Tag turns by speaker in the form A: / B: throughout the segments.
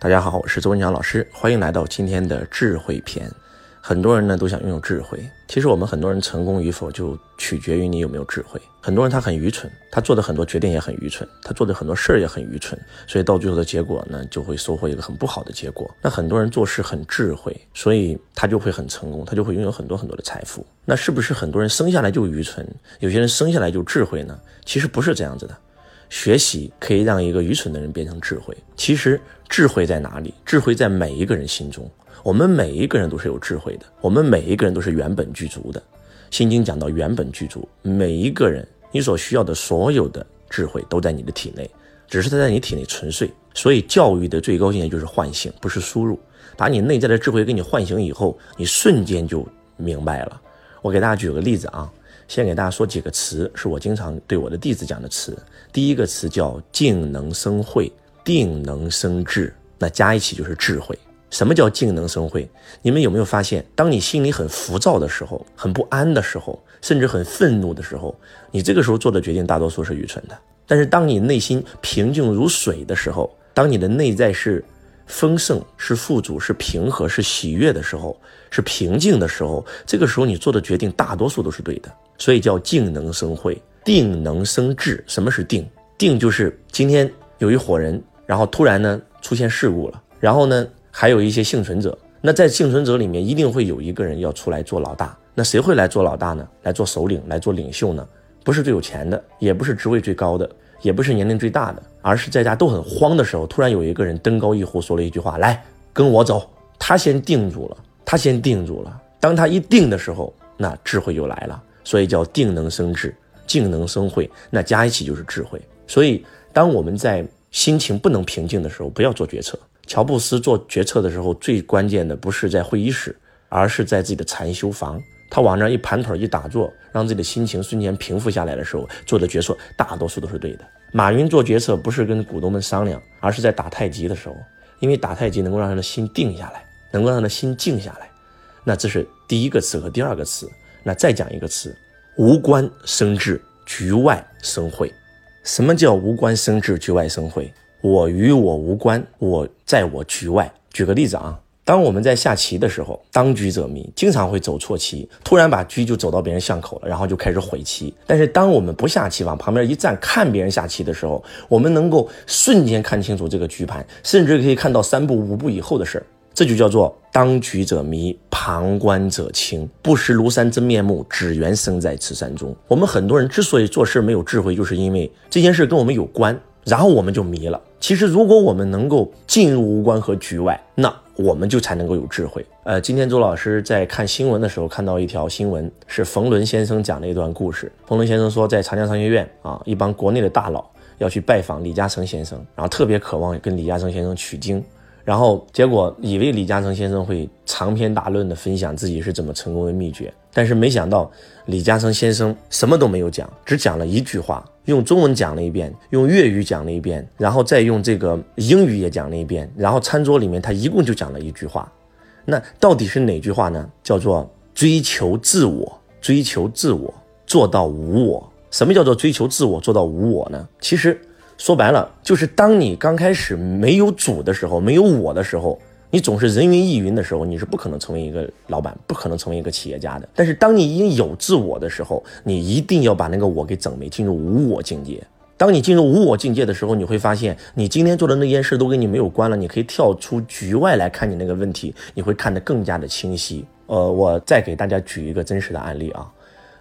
A: 大家好，我是周文强老师，欢迎来到今天的智慧篇。很多人呢都想拥有智慧，其实我们很多人成功与否就取决于你有没有智慧。很多人他很愚蠢，他做的很多决定也很愚蠢，他做的很多事儿也很愚蠢，所以到最后的结果呢就会收获一个很不好的结果。那很多人做事很智慧，所以他就会很成功，他就会拥有很多很多的财富。那是不是很多人生下来就愚蠢，有些人生下来就智慧呢？其实不是这样子的。学习可以让一个愚蠢的人变成智慧。其实智慧在哪里？智慧在每一个人心中。我们每一个人都是有智慧的，我们每一个人都是原本具足的。心经讲到原本具足，每一个人你所需要的所有的智慧都在你的体内，只是它在你体内沉睡。所以教育的最高境界就是唤醒，不是输入。把你内在的智慧给你唤醒以后，你瞬间就明白了。我给大家举个例子啊。先给大家说几个词，是我经常对我的弟子讲的词。第一个词叫静能生慧，定能生智，那加一起就是智慧。什么叫静能生慧？你们有没有发现，当你心里很浮躁的时候，很不安的时候，甚至很愤怒的时候，你这个时候做的决定大多数是愚蠢的。但是当你内心平静如水的时候，当你的内在是丰盛、是富足、是平和、是喜悦的时候，是平静的时候，这个时候你做的决定大多数都是对的。所以叫静能生慧，定能生智。什么是定？定就是今天有一伙人，然后突然呢出现事故了，然后呢还有一些幸存者。那在幸存者里面，一定会有一个人要出来做老大。那谁会来做老大呢？来做首领，来做领袖呢？不是最有钱的，也不是职位最高的，也不是年龄最大的，而是在家都很慌的时候，突然有一个人登高一呼，说了一句话：“来，跟我走。”他先定住了，他先定住了。当他一定的时候，那智慧就来了。所以叫定能生智，静能生慧，那加一起就是智慧。所以，当我们在心情不能平静的时候，不要做决策。乔布斯做决策的时候，最关键的不是在会议室，而是在自己的禅修房。他往那一盘腿一打坐，让自己的心情瞬间平复下来的时候，做的决策大多数都是对的。马云做决策不是跟股东们商量，而是在打太极的时候，因为打太极能够让他的心定下来，能够让他的心静下来。那这是第一个词和第二个词。那再讲一个词，无关生智，局外生慧。什么叫无关生智，局外生慧？我与我无关，我在我局外。举个例子啊，当我们在下棋的时候，当局者迷，经常会走错棋，突然把车就走到别人巷口了，然后就开始毁棋。但是当我们不下棋，往旁边一站看别人下棋的时候，我们能够瞬间看清楚这个局盘，甚至可以看到三步五步以后的事儿。这就叫做当局者迷，旁观者清。不识庐山真面目，只缘身在此山中。我们很多人之所以做事没有智慧，就是因为这件事跟我们有关，然后我们就迷了。其实，如果我们能够进入无关和局外，那我们就才能够有智慧。呃，今天周老师在看新闻的时候，看到一条新闻，是冯仑先生讲的一段故事。冯仑先生说，在长江商学院啊，一帮国内的大佬要去拜访李嘉诚先生，然后特别渴望跟李嘉诚先生取经。然后结果以为李嘉诚先生会长篇大论的分享自己是怎么成功的秘诀，但是没想到李嘉诚先生什么都没有讲，只讲了一句话，用中文讲了一遍，用粤语讲了一遍，然后再用这个英语也讲了一遍，然后餐桌里面他一共就讲了一句话，那到底是哪句话呢？叫做追求自我，追求自我，做到无我。什么叫做追求自我，做到无我呢？其实。说白了，就是当你刚开始没有主的时候，没有我的时候，你总是人云亦云的时候，你是不可能成为一个老板，不可能成为一个企业家的。但是当你已经有自我的时候，你一定要把那个我给整没，进入无我境界。当你进入无我境界的时候，你会发现，你今天做的那件事都跟你没有关了，你可以跳出局外来看你那个问题，你会看得更加的清晰。呃，我再给大家举一个真实的案例啊，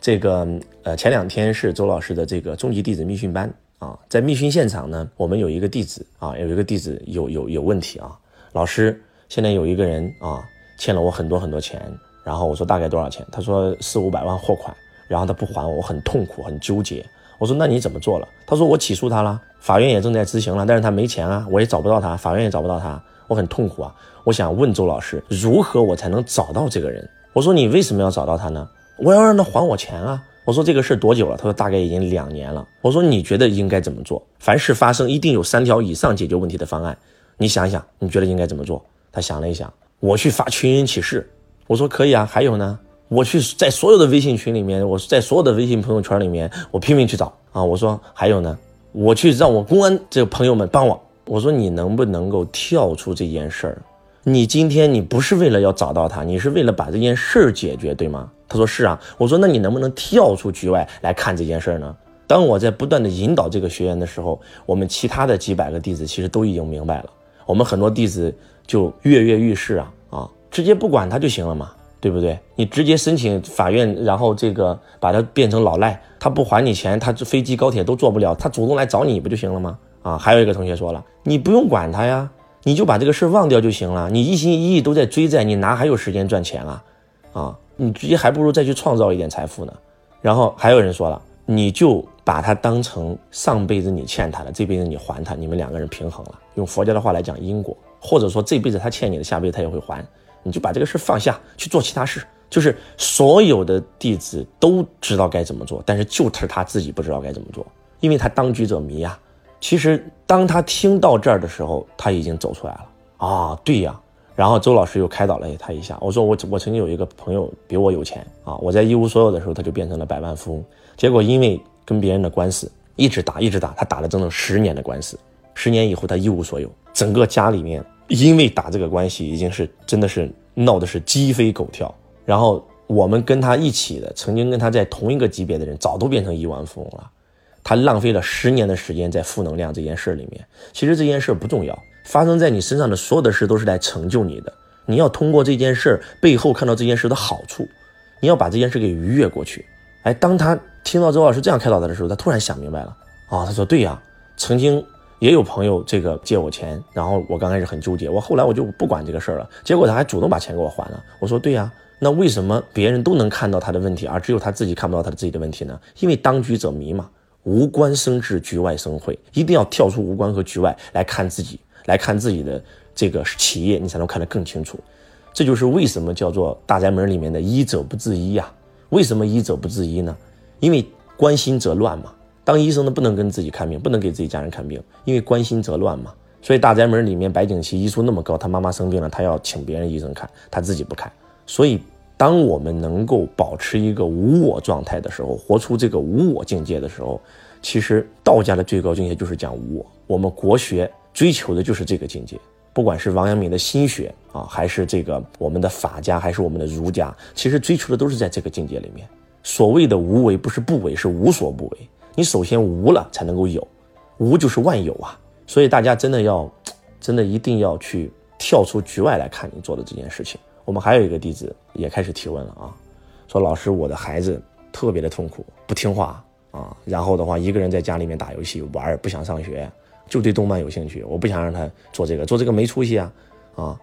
A: 这个呃，前两天是周老师的这个终极弟子密训班。啊，在密训现场呢，我们有一个弟子啊，有一个弟子有有有问题啊。老师，现在有一个人啊，欠了我很多很多钱，然后我说大概多少钱？他说四五百万货款，然后他不还我，我很痛苦，很纠结。我说那你怎么做了？他说我起诉他了，法院也正在执行了，但是他没钱啊，我也找不到他，法院也找不到他，我很痛苦啊。我想问周老师，如何我才能找到这个人？我说你为什么要找到他呢？我要让他还我钱啊。我说这个事多久了？他说大概已经两年了。我说你觉得应该怎么做？凡事发生一定有三条以上解决问题的方案，你想想，你觉得应该怎么做？他想了一想，我去发群英启事。我说可以啊，还有呢，我去在所有的微信群里面，我在所有的微信朋友圈里面，我拼命去找啊。我说还有呢，我去让我公安这个朋友们帮我，我说你能不能够跳出这件事儿？你今天你不是为了要找到他，你是为了把这件事儿解决，对吗？他说是啊。我说那你能不能跳出局外来看这件事儿呢？当我在不断的引导这个学员的时候，我们其他的几百个弟子其实都已经明白了。我们很多弟子就跃跃欲试啊啊，直接不管他就行了嘛。对不对？你直接申请法院，然后这个把他变成老赖，他不还你钱，他飞机高铁都坐不了，他主动来找你不就行了吗？啊，还有一个同学说了，你不用管他呀，你就把这个事忘掉就行了。你一心一意都在追债，你哪还有时间赚钱啊？啊，你直接还不如再去创造一点财富呢。然后还有人说了，你就把他当成上辈子你欠他的，这辈子你还他，你们两个人平衡了。用佛教的话来讲，因果，或者说这辈子他欠你的，下辈子他也会还。你就把这个事放下去做其他事，就是所有的弟子都知道该怎么做，但是就是他自己不知道该怎么做，因为他当局者迷呀。其实当他听到这儿的时候，他已经走出来了啊，对呀。然后周老师又开导了他一下，我说我我曾经有一个朋友比我有钱啊，我在一无所有的时候他就变成了百万富翁，结果因为跟别人的官司一直打一直打，他打了整整十年的官司，十年以后他一无所有，整个家里面。因为打这个关系已经是真的是闹的是鸡飞狗跳，然后我们跟他一起的，曾经跟他在同一个级别的人，早都变成亿万富翁了。他浪费了十年的时间在负能量这件事里面。其实这件事不重要，发生在你身上的所有的事都是来成就你的。你要通过这件事背后看到这件事的好处，你要把这件事给逾越过去。哎，当他听到周老师这样开导他的时候，他突然想明白了啊，他说对呀，曾经。也有朋友这个借我钱，然后我刚开始很纠结，我后来我就不管这个事儿了。结果他还主动把钱给我还了。我说对呀，那为什么别人都能看到他的问题，而只有他自己看不到他的自己的问题呢？因为当局者迷嘛，无关生智，局外生慧，一定要跳出无关和局外来看自己，来看自己的这个企业，你才能看得更清楚。这就是为什么叫做大宅门里面的医者不治医呀？为什么医者不治医呢？因为关心则乱嘛。当医生的不能跟自己看病，不能给自己家人看病，因为关心则乱嘛。所以大宅门里面白景琦医术那么高，他妈妈生病了，他要请别人医生看，他自己不看。所以，当我们能够保持一个无我状态的时候，活出这个无我境界的时候，其实道家的最高境界就是讲无我。我们国学追求的就是这个境界，不管是王阳明的心学啊，还是这个我们的法家，还是我们的儒家，其实追求的都是在这个境界里面。所谓的无为，不是不为，是无所不为。你首先无了，才能够有，无就是万有啊！所以大家真的要，真的一定要去跳出局外来看你做的这件事情。我们还有一个弟子也开始提问了啊，说老师，我的孩子特别的痛苦，不听话啊，然后的话一个人在家里面打游戏玩，不想上学，就对动漫有兴趣，我不想让他做这个，做这个没出息啊啊！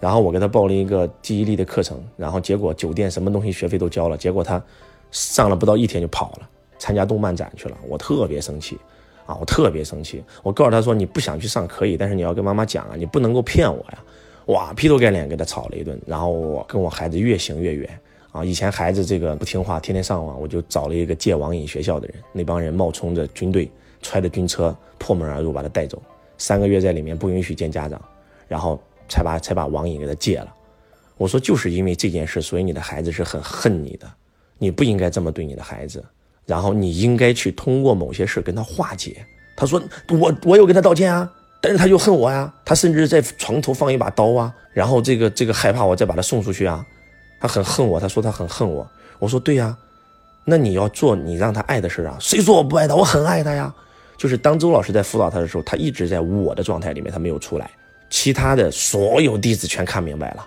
A: 然后我给他报了一个记忆力的课程，然后结果酒店什么东西学费都交了，结果他上了不到一天就跑了。参加动漫展去了，我特别生气，啊，我特别生气。我告诉他说，你不想去上可以，但是你要跟妈妈讲啊，你不能够骗我呀。哇，劈头盖脸给他吵了一顿，然后我跟我孩子越行越远，啊，以前孩子这个不听话，天天上网，我就找了一个戒网瘾学校的人，那帮人冒充着军队，揣着军车破门而入把他带走，三个月在里面不允许见家长，然后才把才把网瘾给他戒了。我说就是因为这件事，所以你的孩子是很恨你的，你不应该这么对你的孩子。然后你应该去通过某些事跟他化解。他说我我有跟他道歉啊，但是他就恨我呀。他甚至在床头放一把刀啊，然后这个这个害怕我再把他送出去啊。他很恨我，他说他很恨我。我说对呀，那你要做你让他爱的事啊。谁说我不爱他？我很爱他呀。就是当周老师在辅导他的时候，他一直在我的状态里面，他没有出来。其他的所有弟子全看明白了。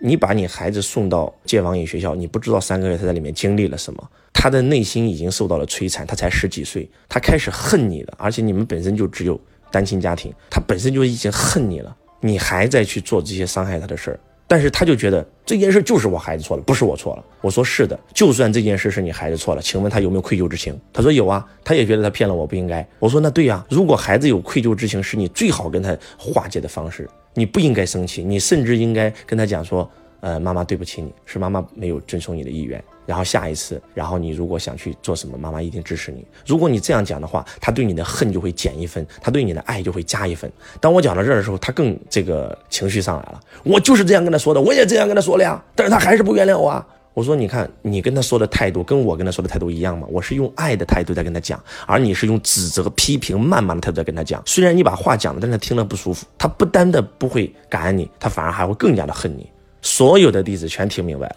A: 你把你孩子送到戒网瘾学校，你不知道三个月他在里面经历了什么，他的内心已经受到了摧残。他才十几岁，他开始恨你了，而且你们本身就只有单亲家庭，他本身就已经恨你了，你还在去做这些伤害他的事儿。但是他就觉得这件事就是我孩子错了，不是我错了。我说是的，就算这件事是你孩子错了，请问他有没有愧疚之情？他说有啊，他也觉得他骗了我不应该。我说那对呀，如果孩子有愧疚之情，是你最好跟他化解的方式。你不应该生气，你甚至应该跟他讲说，呃，妈妈对不起你，是妈妈没有遵从你的意愿。然后下一次，然后你如果想去做什么，妈妈一定支持你。如果你这样讲的话，他对你的恨就会减一分，他对你的爱就会加一分。当我讲到这儿的时候，他更这个情绪上来了。我就是这样跟他说的，我也这样跟他说了呀，但是他还是不原谅我啊。我说，你看你跟他说的态度跟我跟他说的态度一样吗？我是用爱的态度在跟他讲，而你是用指责、批评、谩骂的态度在跟他讲。虽然你把话讲了，但是他听了不舒服。他不单的不会感恩你，他反而还会更加的恨你。所有的弟子全听明白了，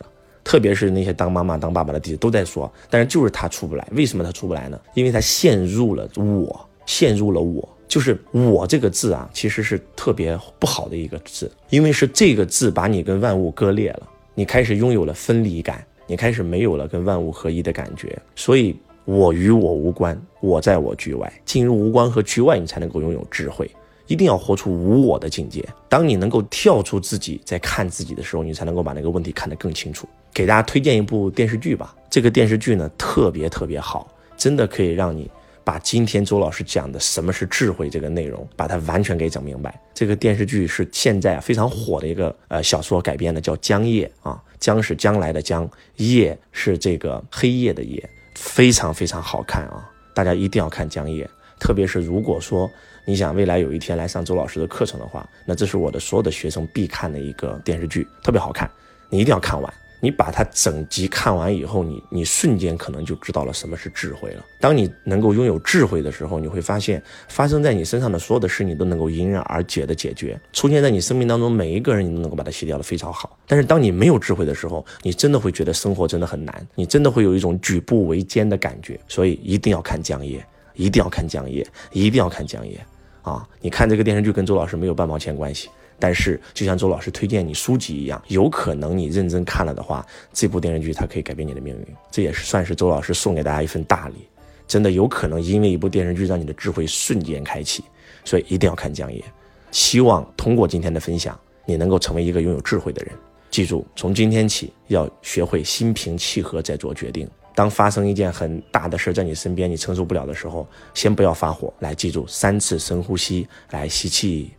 A: 特别是那些当妈妈、当爸爸的弟弟都在说，但是就是他出不来。为什么他出不来呢？因为他陷入了我，陷入了我。就是我这个字啊，其实是特别不好的一个字，因为是这个字把你跟万物割裂了，你开始拥有了分离感，你开始没有了跟万物合一的感觉，所以我与我无关，我在我局外，进入无关和局外，你才能够拥有智慧，一定要活出无我的境界。当你能够跳出自己在看自己的时候，你才能够把那个问题看得更清楚。给大家推荐一部电视剧吧，这个电视剧呢特别特别好，真的可以让你。把今天周老师讲的什么是智慧这个内容，把它完全给整明白。这个电视剧是现在非常火的一个呃小说改编的，叫《江夜》啊，江是将来的江，夜是这个黑夜的夜，非常非常好看啊！大家一定要看《江夜》，特别是如果说你想未来有一天来上周老师的课程的话，那这是我的所有的学生必看的一个电视剧，特别好看，你一定要看完。你把它整集看完以后，你你瞬间可能就知道了什么是智慧了。当你能够拥有智慧的时候，你会发现发生在你身上的所有的事，你都能够迎刃而解的解决。出现在你生命当中每一个人，你都能够把它洗掉的非常好。但是当你没有智慧的时候，你真的会觉得生活真的很难，你真的会有一种举步维艰的感觉。所以一定要看江夜，一定要看江夜，一定要看江夜啊！你看这个电视剧跟周老师没有半毛钱关系。但是，就像周老师推荐你书籍一样，有可能你认真看了的话，这部电视剧它可以改变你的命运。这也是算是周老师送给大家一份大礼，真的有可能因为一部电视剧让你的智慧瞬间开启。所以一定要看江夜。希望通过今天的分享，你能够成为一个拥有智慧的人。记住，从今天起要学会心平气和再做决定。当发生一件很大的事在你身边，你承受不了的时候，先不要发火。来，记住三次深呼吸，来吸气。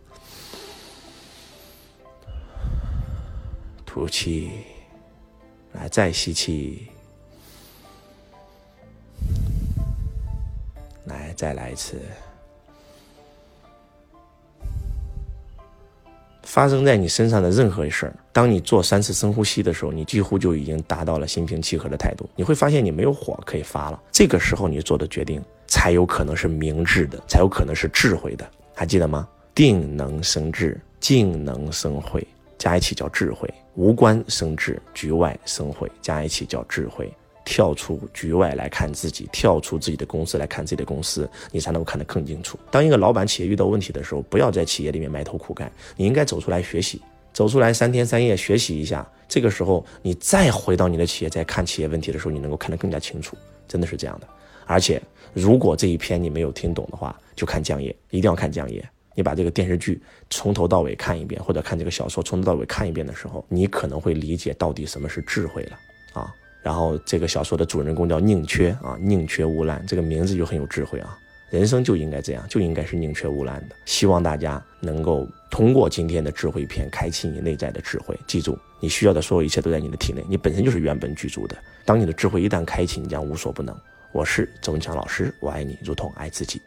A: 吐气，来再吸气，来再来一次。发生在你身上的任何事儿，当你做三次深呼吸的时候，你几乎就已经达到了心平气和的态度。你会发现你没有火可以发了。这个时候你做的决定才有可能是明智的，才有可能是智慧的。还记得吗？定能生智，静能生慧。加一起叫智慧，无关生智，局外生慧，加一起叫智慧。跳出局外来看自己，跳出自己的公司来看自己的公司，你才能够看得更清楚。当一个老板企业遇到问题的时候，不要在企业里面埋头苦干，你应该走出来学习，走出来三天三夜学习一下。这个时候你再回到你的企业，再看企业问题的时候，你能够看得更加清楚。真的是这样的。而且，如果这一篇你没有听懂的话，就看江夜，一定要看江夜。你把这个电视剧从头到尾看一遍，或者看这个小说从头到尾看一遍的时候，你可能会理解到底什么是智慧了。然后这个小说的主人公叫宁缺啊，宁缺毋滥，这个名字就很有智慧啊。人生就应该这样，就应该是宁缺毋滥的。希望大家能够通过今天的智慧篇，开启你内在的智慧。记住，你需要的所有一切都在你的体内，你本身就是原本具足的。当你的智慧一旦开启，你将无所不能。我是周文强老师，我爱你如同爱自己。